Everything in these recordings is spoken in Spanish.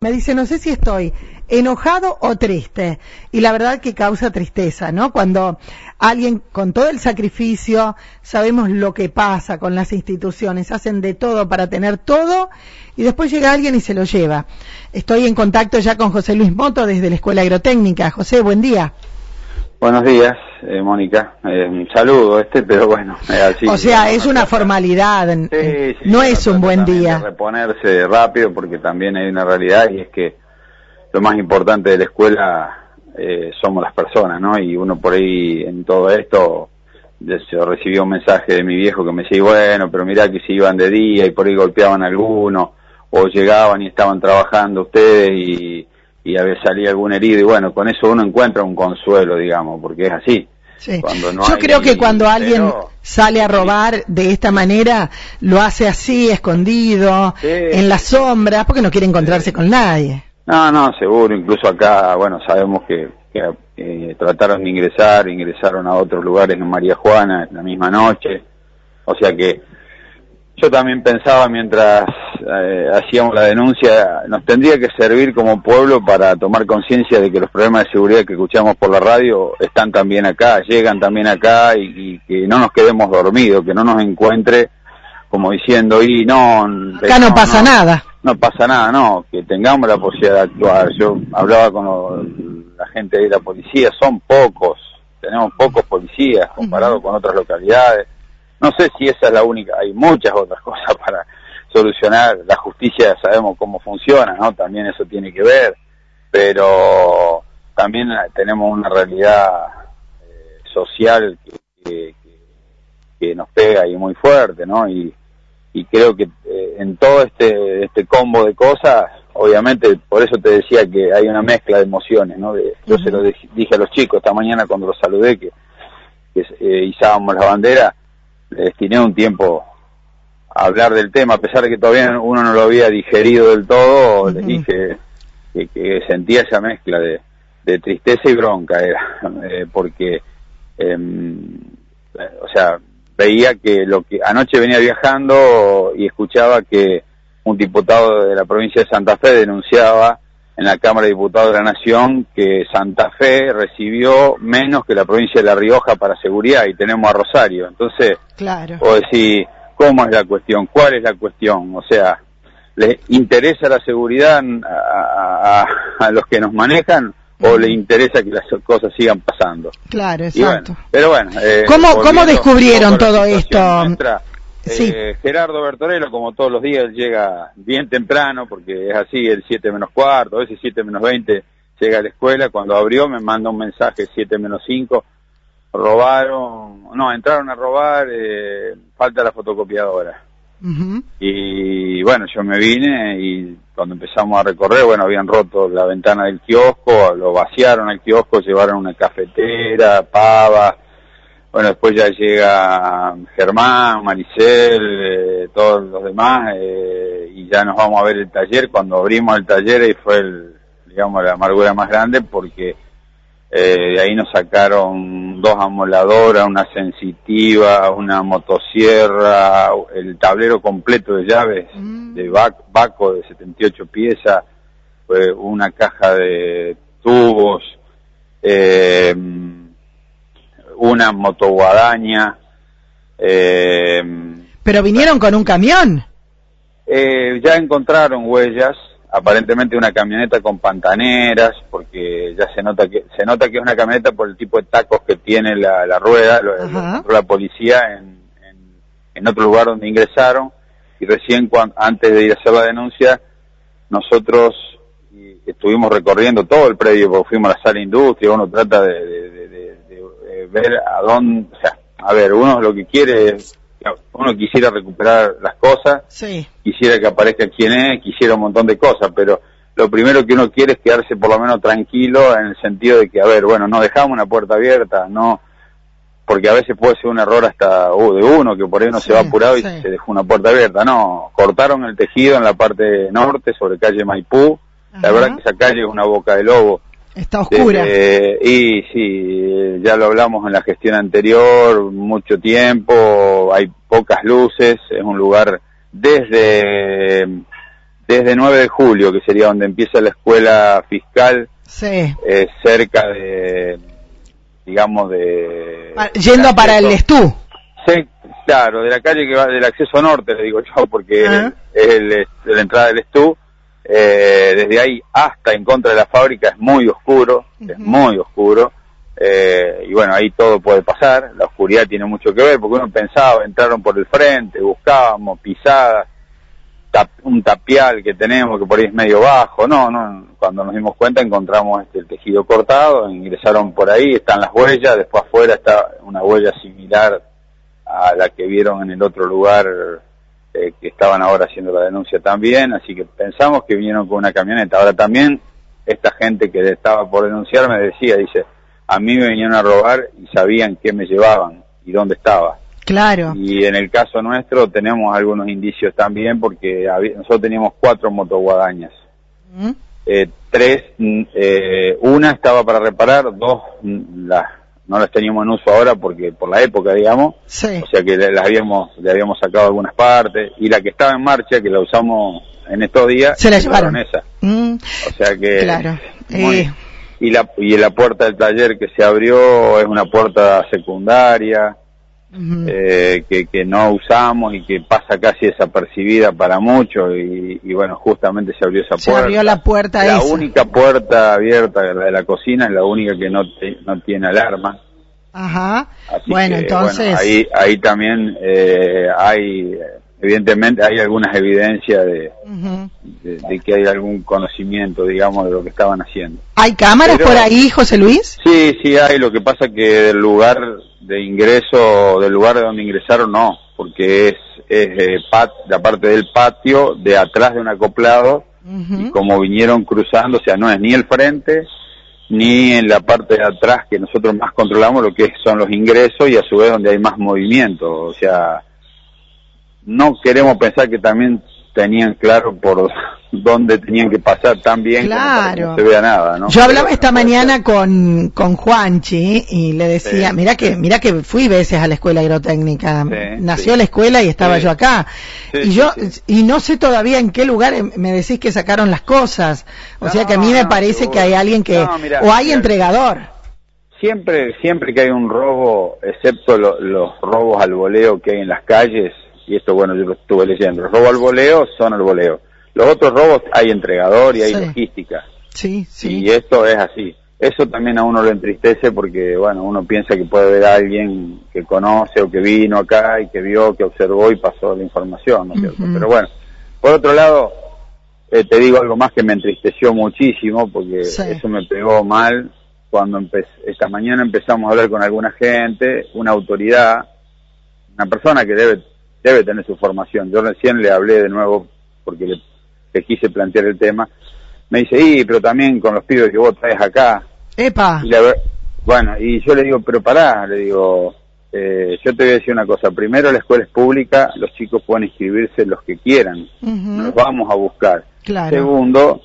Me dice, no sé si estoy enojado o triste. Y la verdad que causa tristeza, ¿no? Cuando alguien con todo el sacrificio, sabemos lo que pasa con las instituciones, hacen de todo para tener todo y después llega alguien y se lo lleva. Estoy en contacto ya con José Luis Moto desde la Escuela Agrotécnica. José, buen día. Buenos días, eh, Mónica. Eh, un saludo este, pero bueno, así. O sea, es una formalidad, no es un buen día. reponerse rápido porque también hay una realidad y es que lo más importante de la escuela eh, somos las personas, ¿no? Y uno por ahí en todo esto, yo recibí un mensaje de mi viejo que me decía, bueno, pero mirá que si iban de día y por ahí golpeaban a alguno, o llegaban y estaban trabajando ustedes y y a veces salía algún herido y bueno, con eso uno encuentra un consuelo, digamos, porque es así. Yo creo que cuando alguien sale a robar de esta manera, lo hace así, escondido, en la sombra, porque no quiere encontrarse con nadie. No, no, seguro, incluso acá, bueno, sabemos que, eh, trataron de ingresar, ingresaron a otros lugares en María Juana la misma noche, o sea que yo también pensaba mientras eh, hacíamos la denuncia, nos tendría que servir como pueblo para tomar conciencia de que los problemas de seguridad que escuchamos por la radio están también acá, llegan también acá y, que no nos quedemos dormidos, que no nos encuentre como diciendo, y no... Acá no, pasa nada. No pasa nada, no, que tengamos la posibilidad de actuar. Yo hablaba con la gente de la policía, son pocos, tenemos pocos policías comparado con otras localidades. No sé si esa es la única, hay muchas otras cosas para solucionar. La justicia sabemos cómo funciona, ¿no? También eso tiene que ver, pero también tenemos una realidad eh, social que, que, nos pega y muy fuerte, ¿no? Y, y creo que eh, en todo este, este combo de cosas, obviamente, por eso te decía que hay una mezcla de emociones, ¿no? De, yo se lo dije a los chicos esta mañana cuando los saludé que, que eh, izábamos la bandera, le destiné un tiempo hablar del tema, a pesar de que todavía uno no lo había digerido del todo, le dije que, sentía esa mezcla de, tristeza y bronca, era, eh, porque, em, o sea, veía que lo que anoche venía viajando y escuchaba que un diputado de la provincia de Santa Fe denunciaba en la Cámara de Diputados de la Nación que Santa Fe recibió menos que la provincia de La Rioja para seguridad y tenemos a Rosario. Entonces, claro. o decir, ¿Cómo es la cuestión? ¿Cuál es la cuestión? O sea, ¿les interesa la seguridad a, los que nos manejan o le interesa que las cosas sigan pasando? Claro, exacto. pero bueno. Eh, ¿Cómo, descubrieron todo esto? Eh, Gerardo Bertorello, como todos los días, llega bien temprano, porque es así, el 7 menos cuarto, a veces 7 menos 20 llega a la escuela, cuando abrió me manda un mensaje 7 menos 5, robaron, no, entraron a robar, eh, falta la fotocopiadora. Y bueno, yo me vine y cuando empezamos a recorrer, bueno, habían roto la ventana del kiosco, lo vaciaron al kiosco, llevaron una cafetera, pava, bueno, después ya llega Germán, Maricel, eh, todos los demás, eh, y ya nos vamos a ver el taller. Cuando abrimos el taller y fue el, digamos, la amargura más grande porque eh, de ahí nos sacaron dos amoladoras, una sensitiva, una motosierra, el tablero completo de llaves mm. de Baco de 78 piezas, una caja de tubos, eh, una motoguadaña. Eh, ¿Pero vinieron con un camión? Eh, ya encontraron huellas, aparentemente una camioneta con pantaneras, porque ya se nota que se nota que es una camioneta por el tipo de tacos que tiene la, rueda, lo, la policía en, en, otro lugar donde ingresaron. Y recién antes de ir a hacer la denuncia nosotros estuvimos recorriendo todo el predio, porque fuimos a la sala de industria, uno trata de, ver a dónde, o sea, a ver, uno lo que quiere es uno quisiera recuperar las cosas, quisiera que aparezca quien es, quisiera un montón de cosas, pero lo primero que uno quiere es quedarse por lo menos tranquilo en el sentido de que, a ver, bueno, no dejamos una puerta abierta, no, porque a veces puede ser un error hasta uh, de uno, que por ahí uno se va apurado y se dejó una puerta abierta, no, cortaron el tejido en la parte norte sobre calle Maipú, la verdad que esa calle es una boca de lobo, Está oscura. y sí, ya lo hablamos en la gestión anterior, mucho tiempo, hay pocas luces, es un lugar desde desde 9 de julio, que sería donde empieza la escuela fiscal, Sí. eh, cerca de, digamos, de... Pa- Yendo para el Estú. Sí, claro, de la calle que va del acceso norte, le digo yo, porque Ah. es el, es la entrada del Estú. Eh, desde ahí hasta en contra de la fábrica es muy oscuro, es muy oscuro. Eh, y bueno, ahí todo puede pasar. La oscuridad tiene mucho que ver, porque uno pensaba, entraron por el frente, buscábamos pisadas, un tapial que tenemos que por ahí es medio bajo. No, no, cuando nos dimos cuenta encontramos este, el tejido cortado, ingresaron por ahí, están las huellas, después afuera está una huella similar a la que vieron en el otro lugar eh, que estaban ahora haciendo la denuncia también, así que pensamos que vinieron con una camioneta. Ahora también esta gente que estaba por denunciar me decía, dice, a mí me vinieron a robar y sabían qué me llevaban y dónde estaba. Claro. Y en el caso nuestro tenemos algunos indicios también porque nosotros teníamos cuatro motoguadañas. ¿Mm? Eh, tres, mm, eh, una estaba para reparar, dos mm, las, no las teníamos en uso ahora porque por la época, digamos, Sí. o sea que le, las habíamos, le habíamos sacado algunas partes, y la que estaba en marcha, que la usamos en estos días, Se la llevaron. esa. Mm, O sea que... Claro. muy- Eh. Y, la, y la puerta del taller que se abrió es una puerta secundaria, eh, que, que no usamos y que pasa casi desapercibida para muchos y, y bueno, justamente se abrió esa Se puerta. abrió la puerta La esa. única puerta abierta, la de la cocina, es la única que no, te- no tiene alarma. Ajá. Así Bueno, que, entonces. bueno, ahí, ahí también eh, hay, evidentemente, hay algunas evidencias de, de, de que hay algún conocimiento, digamos, de lo que estaban haciendo. ¿Hay cámaras Pero- por ahí, José Luis? Sí, sí hay, lo que pasa que del lugar de ingreso, del lugar de donde ingresaron, no, porque es, es eh, pat- la parte del patio de atrás de un acoplado y como vinieron cruzando, o sea, no es ni el frente ni en la parte de atrás que nosotros más controlamos lo que son los ingresos y a su vez donde hay más movimiento, o sea, no queremos pensar que también tenían claro por dónde tenían que pasar tan bien que no se vea nada, ¿no? Yo hablaba esta mañana con, con Juanchi y le decía, Sí, mira que, mira que fui veces a la escuela agrotécnica. Sí, Nació sí. la escuela y estaba yo acá. Y yo, y no sé todavía en qué lugar em- me decís que sacaron las cosas. O sea que a mí me parece que hay alguien que, o hay entregador. Siempre, siempre que hay un robo, excepto lo- los robos al voleo que hay en las calles, y esto bueno, yo lo estuve leyendo, los robos al voleo son al voleo. Los otros robos hay entregador y hay Sí. logística. Sí, sí. Y esto es así. Eso también a uno lo entristece porque, bueno, uno piensa que puede a alguien que conoce o que vino acá y que vio, que observó y pasó la información, ¿no es cierto? Pero bueno, por otro lado, eh, te digo algo más que me entristeció muchísimo porque Sí. eso me pegó mal cuando esta mañana empezamos a hablar con alguna gente, una autoridad, una persona que debe debe tener su formación. Yo recién le hablé de nuevo porque le, le quise plantear el tema. Me dice, y pero también con los pibes que vos traes acá. Epa. Y la ver- bueno, y yo le digo, pero pará, le digo, eh, yo te voy a decir una cosa. Primero, la escuela es pública, los chicos pueden inscribirse los que quieran. Ujú. Los vamos a buscar. Claro. Segundo,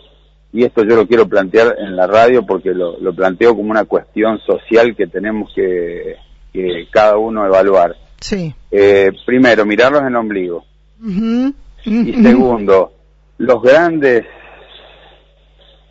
y esto yo lo quiero plantear en la radio porque lo, lo planteo como una cuestión social que tenemos que, que cada uno evaluar. Sí. Eh, primero, mirarlos en el ombligo. Ujú. Y segundo, los grandes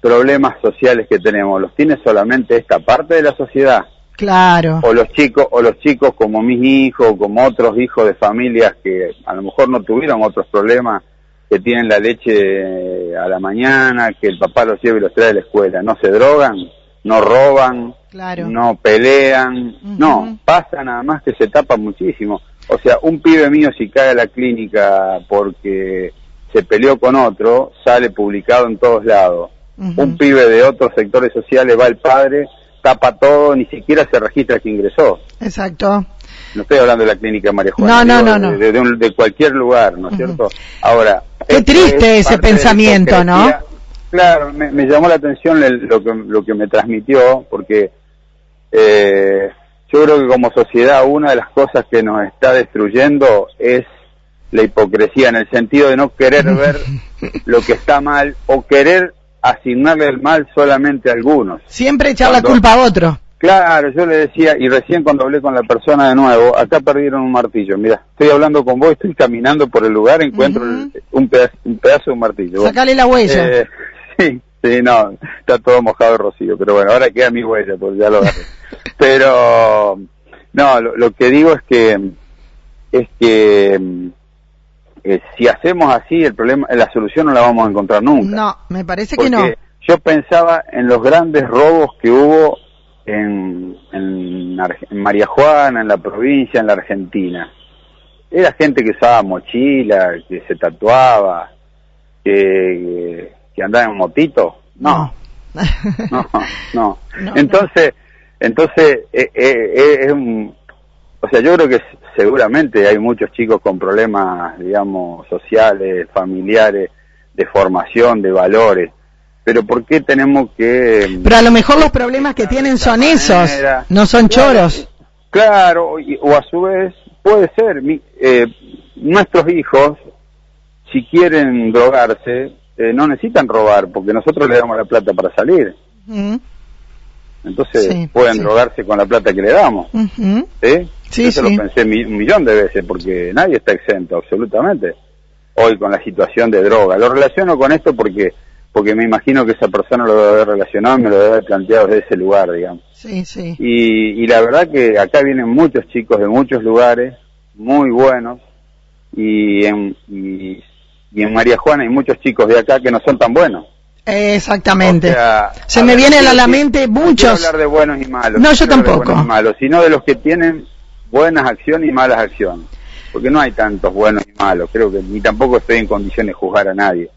problemas sociales que tenemos, ¿los tiene solamente esta parte de la sociedad? Claro. O los chicos, o los chicos como mis hijos, como otros hijos de familias que a lo mejor no tuvieron otros problemas, que tienen la leche a la mañana, que el papá los lleva y los trae de la escuela, no se drogan, no roban, Claro. no pelean, no, pasa nada más que se tapa muchísimo. O sea, un pibe mío si cae a la clínica porque se peleó con otro, sale publicado en todos lados. Un pibe de otros sectores sociales va el padre, tapa todo, ni siquiera se registra que ingresó. Exacto. No estoy hablando de la clínica María No, Juana, no, digo, no, no. De, de un- de cualquier lugar, ¿no es cierto? Ahora... Qué triste es ese pensamiento, ¿no? Claro, me, me llamó la atención el- lo, que, lo que me transmitió, porque eh, yo creo que como sociedad una de las cosas que nos está destruyendo es la hipocresía, en el sentido de no querer ver lo que está mal o querer asignarle el mal solamente a algunos. Siempre echar la culpa a otro. Claro, yo le decía, y recién cuando hablé con la persona de nuevo, acá perdieron un martillo. Mira, estoy hablando con vos, estoy caminando por el lugar, encuentro un, pedazo, un, pedazo, de un martillo. Sacale la huella. Eh, sí, sí, no, está todo mojado de rocío, pero bueno, ahora queda mi huella, pues ya lo agarré. pero, no, lo, que digo es que, es que, eh, si hacemos así, el problema, la solución no la vamos a encontrar nunca. No, me parece que no. Yo pensaba en los grandes robos que hubo en, en, María Juana, en la provincia, en la Argentina. Era gente que usaba mochila, que se tatuaba, que, que andaba en motito. No. No, no. entonces, entonces, eh, eh, eh, es un, o sea, yo creo que seguramente hay muchos chicos con problemas, digamos, sociales, familiares, de formación, de valores pero ¿por qué tenemos que...? Pero a lo mejor los problemas que tienen son esos, no son choros. Claro, o a su vez puede ser, eh, nuestros hijos, si quieren drogarse, eh, no necesitan robar, porque nosotros le damos la plata para salir. Entonces pueden drogarse con la plata que le damos. ¿Sí? Sí, Yo lo pensé un millón de veces, porque nadie está exento, absolutamente, hoy con la situación de droga. Lo relaciono con esto porque porque me imagino que esa persona lo debe haber relacionado y me lo debe haber planteado desde ese lugar, digamos. Sí, sí. Y, y la verdad que acá vienen muchos chicos de muchos lugares, muy buenos, y en, y, en María Juana hay muchos chicos de acá que no son tan buenos. Exactamente. Se me vienen a la mente muchos. No hablar de buenos y malos. No, yo tampoco. y malos, sino de los que tienen buenas acciones y malas acciones. Porque no hay tantos buenos y malos. Creo que ni tampoco estoy en condiciones de juzgar a nadie.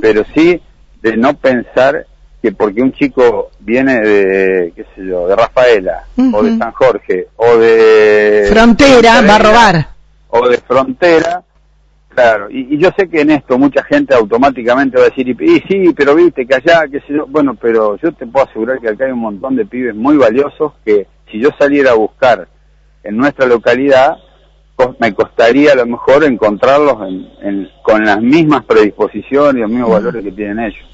Pero sí de no pensar que porque un chico viene de, qué sé yo, de Rafaela, o de San Jorge, o de... Frontera, va a robar. O de Frontera, claro. Y, yo sé que en esto mucha gente automáticamente va a decir, y, sí, pero viste que allá, qué sé yo, bueno, pero yo te puedo asegurar que acá hay un montón de pibes muy valiosos que si yo saliera a buscar en nuestra localidad, me costaría a lo mejor encontrarlos con las mismas predisposiciones y los mismos valores que tienen ellos.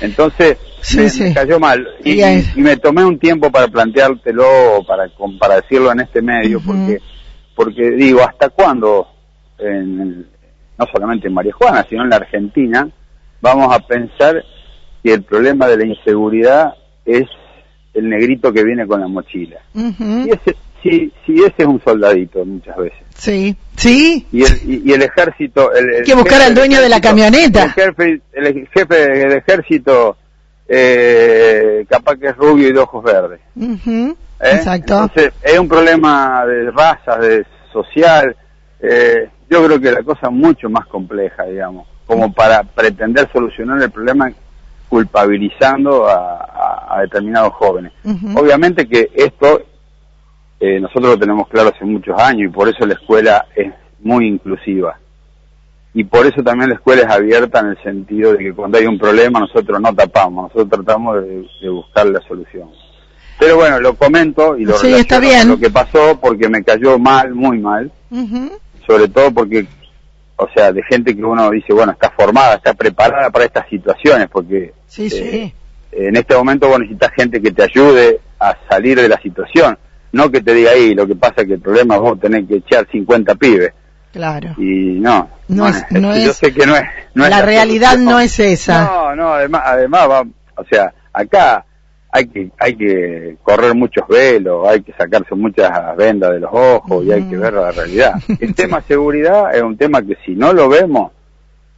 Entonces, me, cayó mal. Y, me tomé un tiempo para planteártelo, para, para decirlo en este medio, porque, porque digo, ¿hasta cuándo, no solamente en María Juana, sino en la Argentina, vamos a pensar que el problema de la inseguridad es el negrito que viene con la mochila? y ese, sí, sí, ese es un soldadito muchas veces. Sí, sí. Y el, y, el ejército... El, Hay que buscar al dueño de la camioneta. El jefe, el jefe del ejército, eh, capaz que es rubio y de ojos verdes. ¿Eh? Exacto. Entonces, es un problema de raza, de social. Eh, yo creo que la cosa es mucho más compleja, digamos, como para pretender solucionar el problema culpabilizando a, a, determinados jóvenes. Obviamente que esto eh, nosotros lo tenemos claro hace muchos años y por eso la escuela es muy inclusiva. Y por eso también la escuela es abierta en el sentido de que cuando hay un problema nosotros no tapamos, nosotros tratamos de, buscar la solución. Pero bueno, lo comento y lo sí, está bien. lo que pasó porque me cayó mal, muy mal. Sobre todo porque, o sea, de gente que uno dice, bueno, está formada, está preparada para estas situaciones, porque sí, sí. Eh, en este momento vos necesitas gente que te ayude a salir de la situación no que te diga ahí, lo que pasa es que el problema es vos tenés que echar 50 pibes. Claro. Y no, no, es, no yo sé que no es, la, realidad no es esa. No, no, además, además va, o sea, acá hay que hay que correr muchos velos, hay que sacarse muchas vendas de los ojos y hay que ver la realidad. El tema seguridad es un tema que si no lo vemos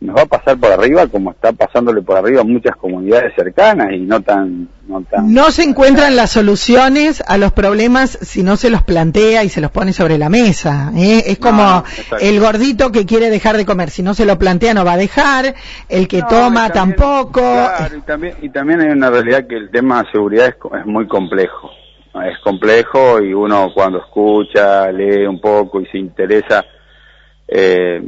nos va a pasar por arriba como está pasándole por arriba a muchas comunidades cercanas y no tan no tan no se encuentran las soluciones a los problemas si no se los plantea y se los pone sobre la mesa ¿eh? es como el gordito que quiere dejar de comer. Si no se lo plantea no va a dejar. El que toma tampoco. claro, y también y también hay una realidad que el tema de seguridad es, es muy complejo. Es complejo y uno cuando escucha lee un poco y se interesa eh,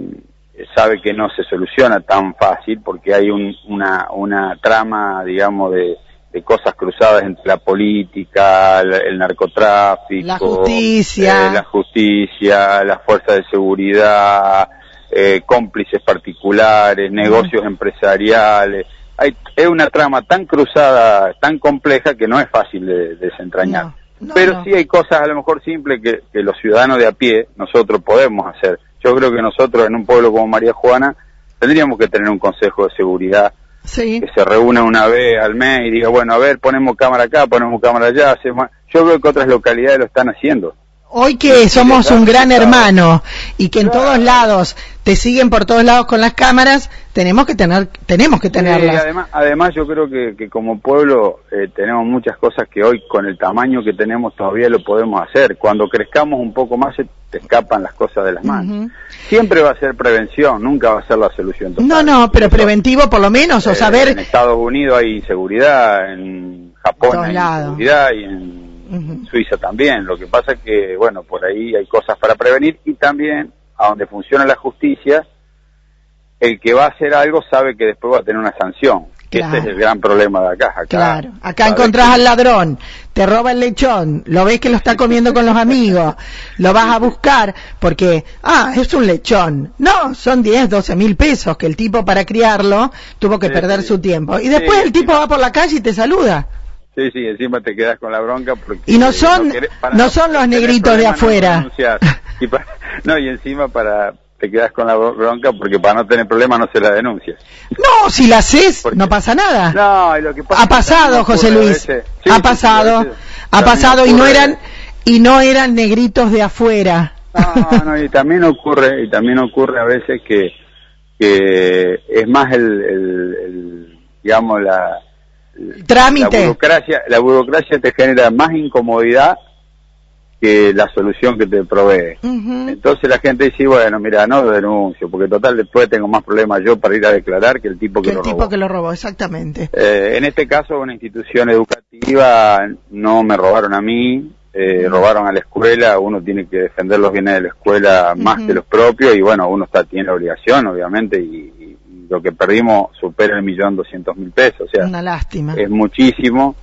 sabe que no se soluciona tan fácil porque hay una, una trama, digamos, de, cosas cruzadas entre la política, el, narcotráfico, la justicia, eh, la justicia, las fuerzas de seguridad, eh, cómplices particulares, negocios empresariales. Hay, es una trama tan cruzada, tan compleja que no es fácil de, desentrañar. pero sí hay cosas a lo mejor simples que, que los ciudadanos de a pie, nosotros podemos hacer. Yo creo que nosotros en un pueblo como María Juana tendríamos que tener un consejo de seguridad Sí. que se reúna una vez al mes y diga, bueno, a ver, ponemos cámara acá, ponemos cámara allá. Yo creo que otras localidades lo están haciendo. Hoy que somos un gran hermano y que en todos lados te siguen por todos lados con las cámaras, tenemos que tener, tenemos que Sí, tenerlas. además, además yo creo que, que como pueblo eh, tenemos muchas cosas que hoy con el tamaño que tenemos todavía lo podemos hacer. Cuando crezcamos un poco más se te escapan las cosas de las manos. Siempre va a ser prevención, nunca va a ser la solución total. No, no, pero preventivo por lo menos, o eh, saber En Estados Unidos hay inseguridad, en Japón hay inseguridad y en Suiza también. Lo que pasa es que, bueno, por ahí hay cosas para prevenir y también, a donde funciona la justicia, el que va a hacer algo sabe que después va a tener una sanción. Que Claro. Ese es el gran problema de acá. acá Claro, acá encontrás que- al ladrón, te roba el lechón, lo ves que lo está comiendo con los amigos, lo vas a buscar porque, ah, es un lechón. No, son 10, 12 mil pesos que el tipo para criarlo tuvo que Sí, perder sí. su tiempo. Y después Sí, el tipo va por la calle y te saluda. Sí, sí, encima te quedas con la bronca porque... Y no son- querés- no son los negritos de no afuera. Y no, y encima para... Te quedas con la bronca porque para no tener problemas no se la denuncias. No, si la haces, no pasa nada. No, y lo que pasa ha pasado, José Luis. sí, ha sí, pasado, veces ha pasado y no eran y no eran negritos de afuera. No, no, y también ocurre, y también ocurre a veces que, que es más el, el- el, digamos, la, la Trámite. burocracia, la burocracia te genera más incomodidad que la solución que te provee. Entonces la gente dice, bueno, mira, no lo denuncio, porque total después tengo más problemas yo para ir a declarar que el tipo que, Que el lo tipo robó. que lo robó, exactamente. Eh, en este caso, una institución educativa, no me robaron a mí, eh, robaron a la escuela, uno tiene que defender los bienes de la escuela más que los propios, y bueno, uno está tiene la obligación, obviamente, y lo que perdimos supera el millón doscientos mil pesos, o sea, Una lástima. es muchísimo.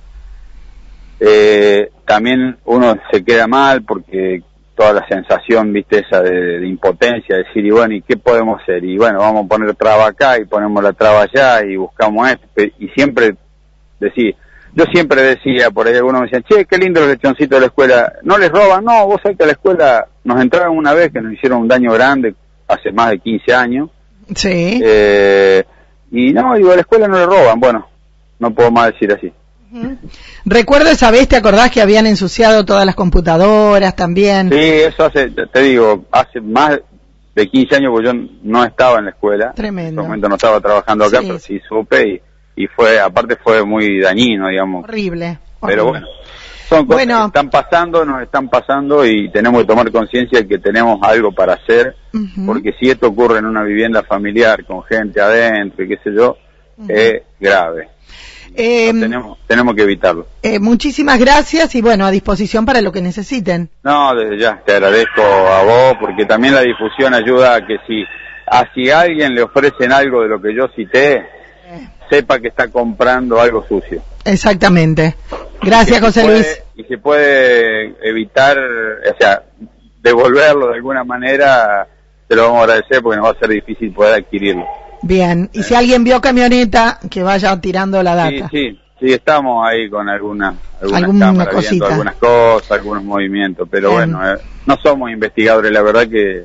Eh, también uno se queda mal porque toda la sensación, viste, esa de, de impotencia, decir, y bueno, ¿y qué podemos hacer? Y bueno, vamos a poner traba acá y ponemos la traba allá y buscamos esto. Y siempre decir, yo siempre decía, por ahí algunos me decían, che, qué lindo los lechoncitos de la escuela. ¿No les roban? No, vos sabés que a la escuela nos entraron una vez que nos hicieron un daño grande hace más de 15 años. Sí. Eh, y no, digo, a la escuela no le roban. Bueno, no puedo más decir así. Recuerdo esa vez, ¿te acordás que habían ensuciado todas las computadoras también? Sí, eso hace, te digo, hace más de 15 años porque yo no estaba en la escuela. Tremendo. En ese momento no estaba trabajando acá, Sí. pero sí supe y, y fue, aparte fue muy dañino, digamos. Horrible. Pero horrible. bueno, son cosas Bueno. que están pasando, nos están pasando y tenemos que tomar conciencia de que tenemos algo para hacer, porque si esto ocurre en una vivienda familiar con gente adentro y qué sé yo, es grave. Eh, tenemos, tenemos que evitarlo. eh, muchísimas gracias y bueno, a disposición para lo que necesiten. No, desde ya te agradezco a vos porque también la difusión ayuda a que si a si alguien le ofrecen algo de lo que yo cité, sepa que está comprando algo sucio. Exactamente. Gracias, Y José puede- Luis. Y se puede evitar, o sea, devolverlo de alguna manera, te lo vamos a agradecer porque nos va a ser difícil poder adquirirlo. Bien. Y si alguien vio camioneta, que vaya tirando la Sí, data. sí, sí, estamos ahí con alguna, algunas Alguna cosita. algunas cosas, algunos movimientos, pero bueno, eh, no somos investigadores, la verdad que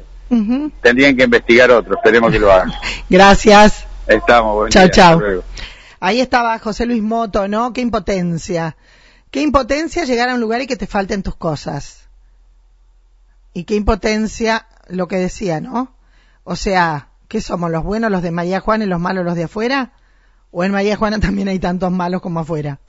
tendrían que investigar otros, esperemos que lo hagan. Gracias. Estamos, buen hasta luego. Ahí estaba José Luis Moto, ¿no? Qué impotencia. Qué impotencia llegar a un lugar y que te falten tus cosas. Y qué impotencia lo que decía, ¿no? O sea, ¿qué somos? ¿Los buenos los de María Juana y los malos los de afuera? ¿O en María Juana también hay tantos malos como afuera?